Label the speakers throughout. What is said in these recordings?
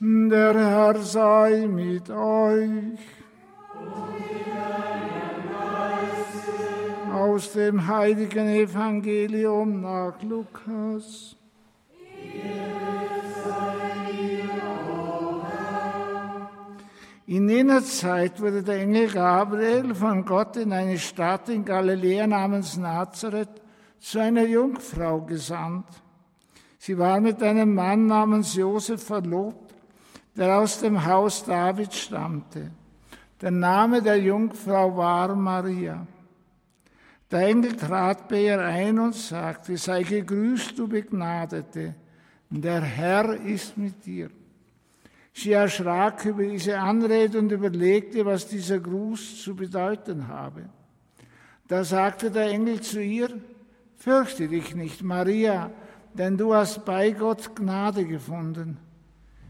Speaker 1: Der Herr sei mit euch. Aus dem heiligen Evangelium nach Lukas. In jener Zeit wurde der Engel Gabriel von Gott in eine Stadt in Galiläa namens Nazareth zu einer Jungfrau gesandt. Sie war mit einem Mann namens Josef verlobt, der aus dem Haus David stammte. Der Name der Jungfrau war Maria. Der Engel trat bei ihr ein und sagte, sei gegrüßt, du Begnadete, der Herr ist mit dir. Sie erschrak über diese Anrede und überlegte, was dieser Gruß zu bedeuten habe. Da sagte der Engel zu ihr, Fürchte dich nicht, Maria, denn du hast bei Gott Gnade gefunden.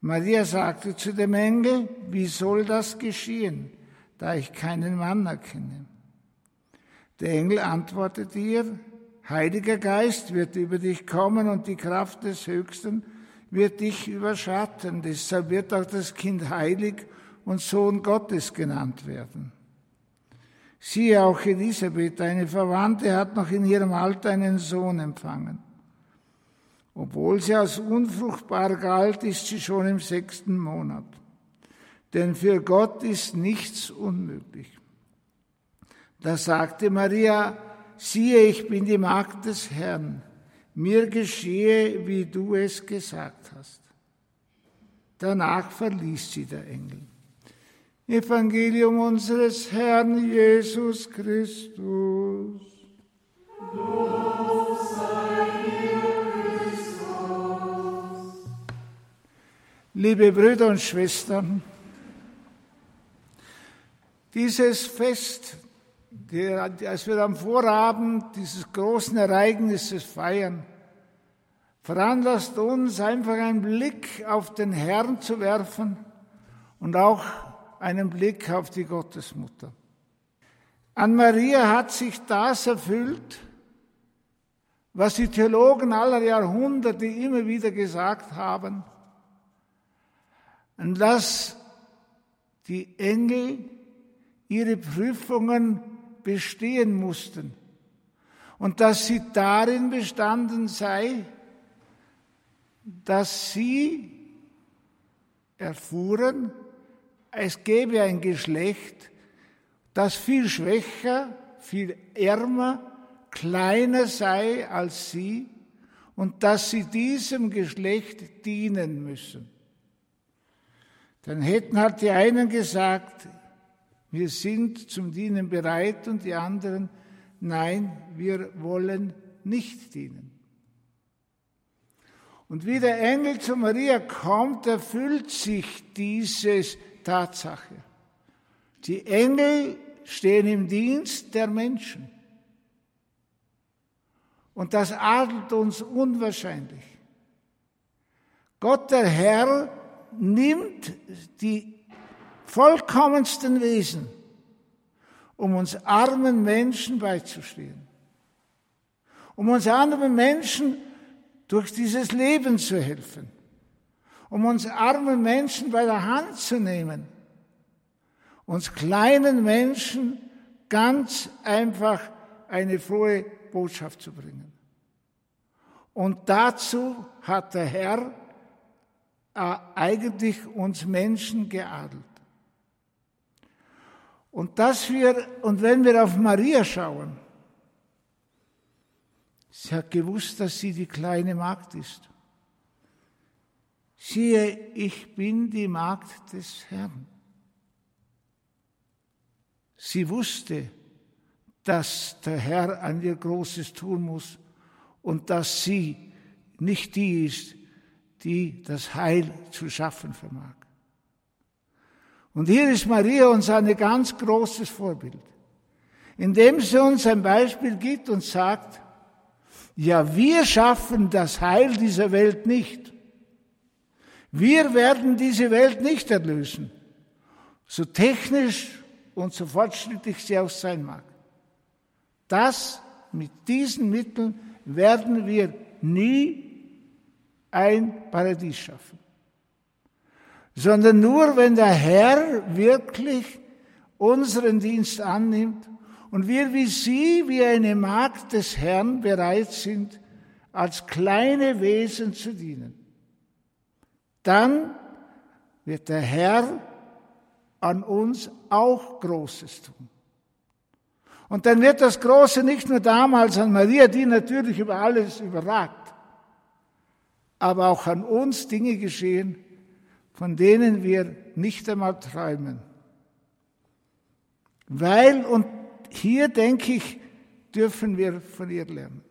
Speaker 1: Maria sagte zu dem Engel, wie soll das geschehen, da ich keinen Mann erkenne? Der Engel antwortete ihr, Heiliger Geist wird über dich kommen und die Kraft des Höchsten wird dich überschatten. Deshalb wird auch das Kind heilig und Sohn Gottes genannt werden. Siehe auch Elisabeth, eine Verwandte, hat noch in ihrem Alter einen Sohn empfangen. Obwohl sie als unfruchtbar galt, ist sie schon im sechsten Monat. Denn für Gott ist nichts unmöglich. Da sagte Maria, siehe, ich bin die Magd des Herrn mir geschehe, wie du es gesagt hast. Danach verließ sie der Engel. Evangelium unseres Herrn Jesus Christus. Liebe Brüder und Schwestern, dieses Fest als wir am Vorabend dieses großen Ereignisses feiern, veranlasst uns einfach einen Blick auf den Herrn zu werfen und auch einen Blick auf die Gottesmutter. An Maria hat sich das erfüllt, was die Theologen aller Jahrhunderte immer wieder gesagt haben, und dass die Engel ihre Prüfungen bestehen mussten und dass sie darin bestanden sei, dass sie erfuhren, es gäbe ein Geschlecht, das viel schwächer, viel ärmer, kleiner sei als sie und dass sie diesem Geschlecht dienen müssen. Dann hätten halt die einen gesagt, wir sind zum Dienen bereit und die anderen, nein, wir wollen nicht dienen. Und wie der Engel zu Maria kommt, erfüllt sich diese Tatsache. Die Engel stehen im Dienst der Menschen. Und das adelt uns unwahrscheinlich. Gott der Herr nimmt die vollkommensten Wesen, um uns armen Menschen beizustehen, um uns anderen Menschen durch dieses Leben zu helfen, um uns armen Menschen bei der Hand zu nehmen, uns kleinen Menschen ganz einfach eine frohe Botschaft zu bringen. Und dazu hat der Herr eigentlich uns Menschen geadelt. Und dass wir, und wenn wir auf Maria schauen, sie hat gewusst, dass sie die kleine Magd ist. Siehe, ich bin die Magd des Herrn. Sie wusste, dass der Herr an ihr Großes tun muss und dass sie nicht die ist, die das Heil zu schaffen vermag. Und hier ist Maria uns ein ganz großes Vorbild, indem sie uns ein Beispiel gibt und sagt, ja, wir schaffen das Heil dieser Welt nicht. Wir werden diese Welt nicht erlösen, so technisch und so fortschrittlich sie auch sein mag. Das mit diesen Mitteln werden wir nie ein Paradies schaffen, sondern nur wenn der Herr wirklich unseren Dienst annimmt und wir wie sie, wie eine Magd des Herrn bereit sind, als kleine Wesen zu dienen. Dann wird der Herr an uns auch Großes tun. Und dann wird das Große nicht nur damals an Maria, die natürlich über alles überragt, aber auch an uns Dinge geschehen, von denen wir nicht einmal träumen. Weil, und hier denke ich, dürfen wir von ihr lernen.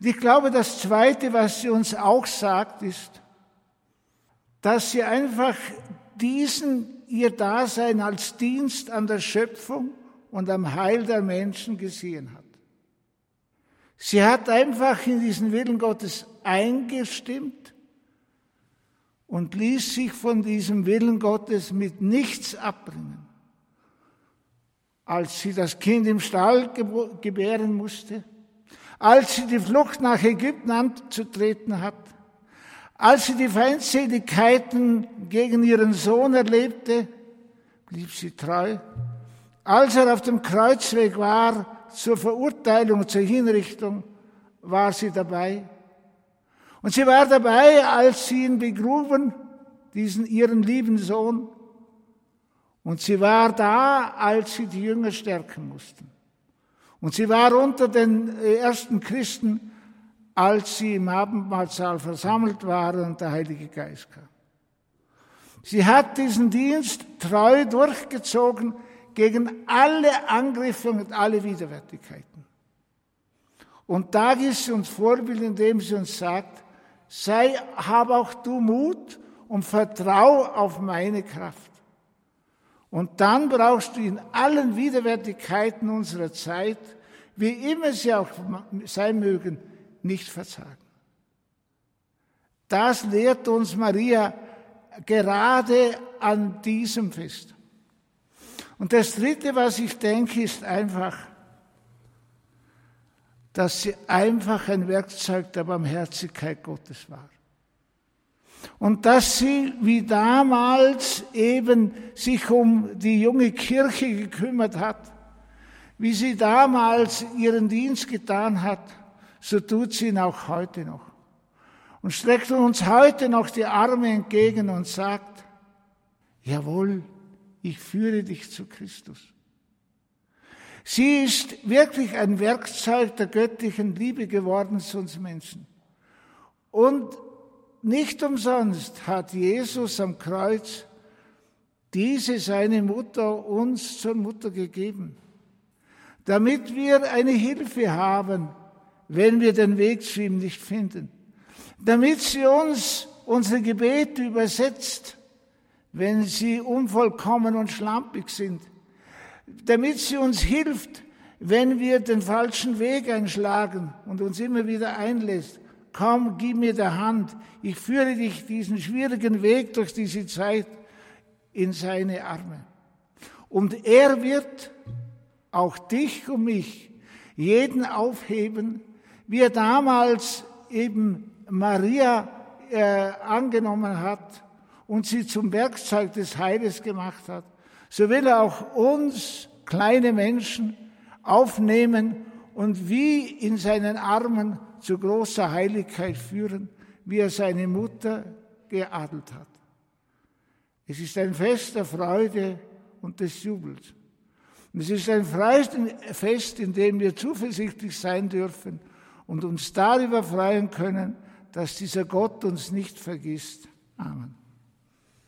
Speaker 1: Und ich glaube, das Zweite, was sie uns auch sagt, ist, dass sie einfach diesen ihr Dasein als Dienst an der Schöpfung und am Heil der Menschen gesehen hat. Sie hat einfach in diesen Willen Gottes eingestimmt und ließ sich von diesem Willen Gottes mit nichts abbringen. Als sie das Kind im Stall gebären musste, als sie die Flucht nach Ägypten anzutreten hat, als sie die Feindseligkeiten gegen ihren Sohn erlebte, blieb sie treu als er auf dem Kreuzweg war zur Verurteilung, zur Hinrichtung, war sie dabei. Und sie war dabei, als sie ihn begruben, diesen ihren lieben Sohn. Und sie war da, als sie die Jünger stärken mussten. Und sie war unter den ersten Christen, als sie im Abendmahlsaal versammelt waren und der Heilige Geist kam. Sie hat diesen Dienst treu durchgezogen, gegen alle Angriffe und alle Widerwärtigkeiten. Und da ist uns Vorbild, indem sie uns sagt, sei, hab auch du Mut und vertrau auf meine Kraft. Und dann brauchst du in allen Widerwärtigkeiten unserer Zeit, wie immer sie auch sein mögen, nicht verzagen. Das lehrt uns Maria gerade an diesem Fest. Und das Dritte, was ich denke, ist einfach, dass sie einfach ein Werkzeug der Barmherzigkeit Gottes war. Und dass sie wie damals eben sich um die junge Kirche gekümmert hat, wie sie damals ihren Dienst getan hat, so tut sie ihn auch heute noch. Und streckt uns heute noch die Arme entgegen und sagt, jawohl, ich führe dich zu Christus. Sie ist wirklich ein Werkzeug der göttlichen Liebe geworden zu uns Menschen. Und nicht umsonst hat Jesus am Kreuz diese seine Mutter uns zur Mutter gegeben, damit wir eine Hilfe haben, wenn wir den Weg zu ihm nicht finden, damit sie uns unsere Gebete übersetzt, wenn sie unvollkommen und schlampig sind, damit sie uns hilft, wenn wir den falschen Weg einschlagen und uns immer wieder einlässt. Komm, gib mir der Hand, ich führe dich diesen schwierigen Weg durch diese Zeit in seine Arme. Und er wird auch dich und mich, jeden aufheben, wie er damals eben Maria äh, angenommen hat und sie zum Werkzeug des Heiles gemacht hat, so will er auch uns, kleine Menschen, aufnehmen und wie in seinen Armen zu großer Heiligkeit führen, wie er seine Mutter geadelt hat. Es ist ein Fest der Freude und des Jubels. Und es ist ein Fest, in dem wir zuversichtlich sein dürfen und uns darüber freuen können, dass dieser Gott uns nicht vergisst. Amen.